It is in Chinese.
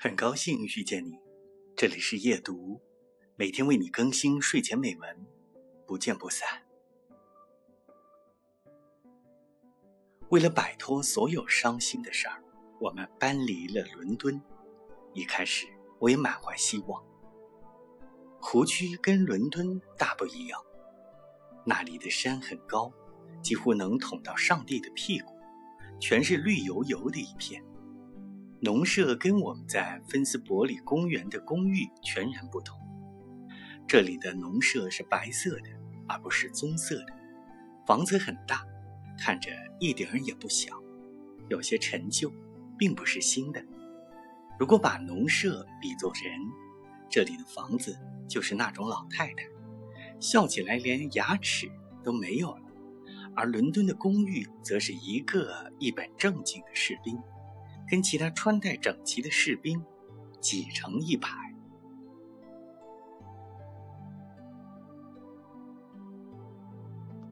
很高兴遇见你，这里是夜读，每天为你更新睡前美文，不见不散。为了摆脱所有伤心的事儿，我们搬离了伦敦。一开始我也满怀希望。湖区跟伦敦大不一样，那里的山很高，几乎能捅到上帝的屁股，全是绿油油的一片。农舍跟我们在芬斯伯里公园的公寓全然不同。这里的农舍是白色的，而不是棕色的。房子很大，看着一点儿也不小，有些陈旧，并不是新的。如果把农舍比作人，这里的房子就是那种老太太，笑起来连牙齿都没有了；而伦敦的公寓则是一个一本正经的士兵。跟其他穿戴整齐的士兵挤成一排。